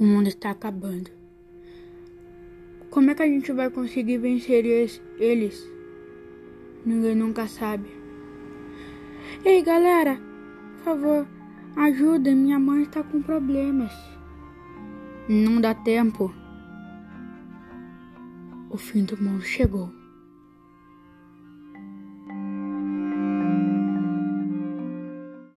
O mundo está acabando. Como é que a gente vai conseguir vencer eles? Ninguém nunca sabe. Ei, galera, por favor, ajuda. Minha mãe está com problemas. Não dá tempo. O fim do mundo chegou.